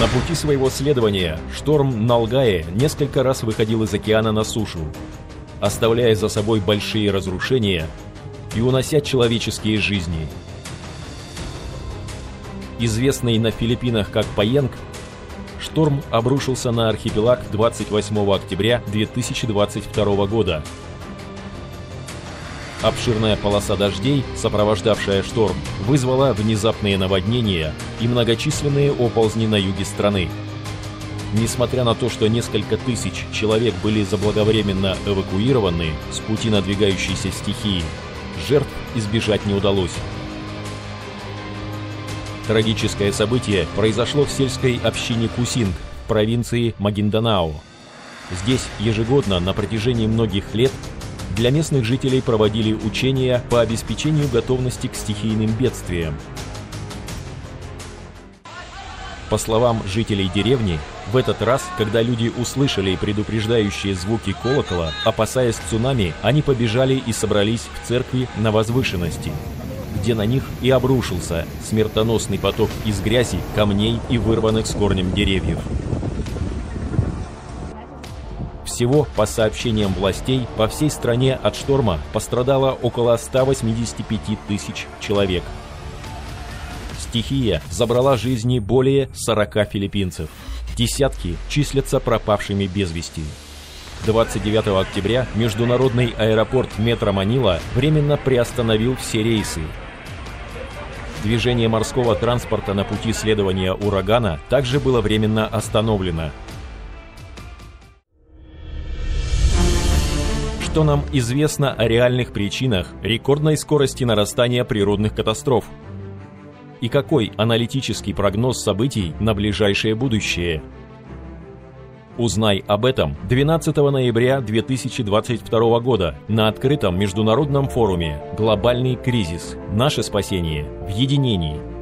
На пути своего следования шторм Налгае несколько раз выходил из океана на сушу, оставляя за собой большие разрушения и унося человеческие жизни. Известный на Филиппинах как Паенг, шторм обрушился на архипелаг 28 октября 2022 года. Обширная полоса дождей, сопровождавшая шторм, вызвала внезапные наводнения и многочисленные оползни на юге страны. Несмотря на то, что несколько тысяч человек были заблаговременно эвакуированы с пути надвигающейся стихии, жертв избежать не удалось. Трагическое событие произошло в сельской общине Кусинг провинции Магинданао. Здесь ежегодно на протяжении многих лет для местных жителей проводили учения по обеспечению готовности к стихийным бедствиям. По словам жителей деревни, в этот раз, когда люди услышали предупреждающие звуки колокола, опасаясь цунами, они побежали и собрались в церкви на возвышенности, где на них и обрушился смертоносный поток из грязи, камней и вырванных с корнем деревьев. Всего, по сообщениям властей, по всей стране от шторма пострадало около 185 тысяч человек. Стихия забрала жизни более 40 филиппинцев. Десятки числятся пропавшими без вести. 29 октября международный аэропорт метро Манила временно приостановил все рейсы. Движение морского транспорта на пути следования урагана также было временно остановлено. Что нам известно о реальных причинах рекордной скорости нарастания природных катастроф? и какой аналитический прогноз событий на ближайшее будущее. Узнай об этом 12 ноября 2022 года на открытом международном форуме «Глобальный кризис. Наше спасение в единении»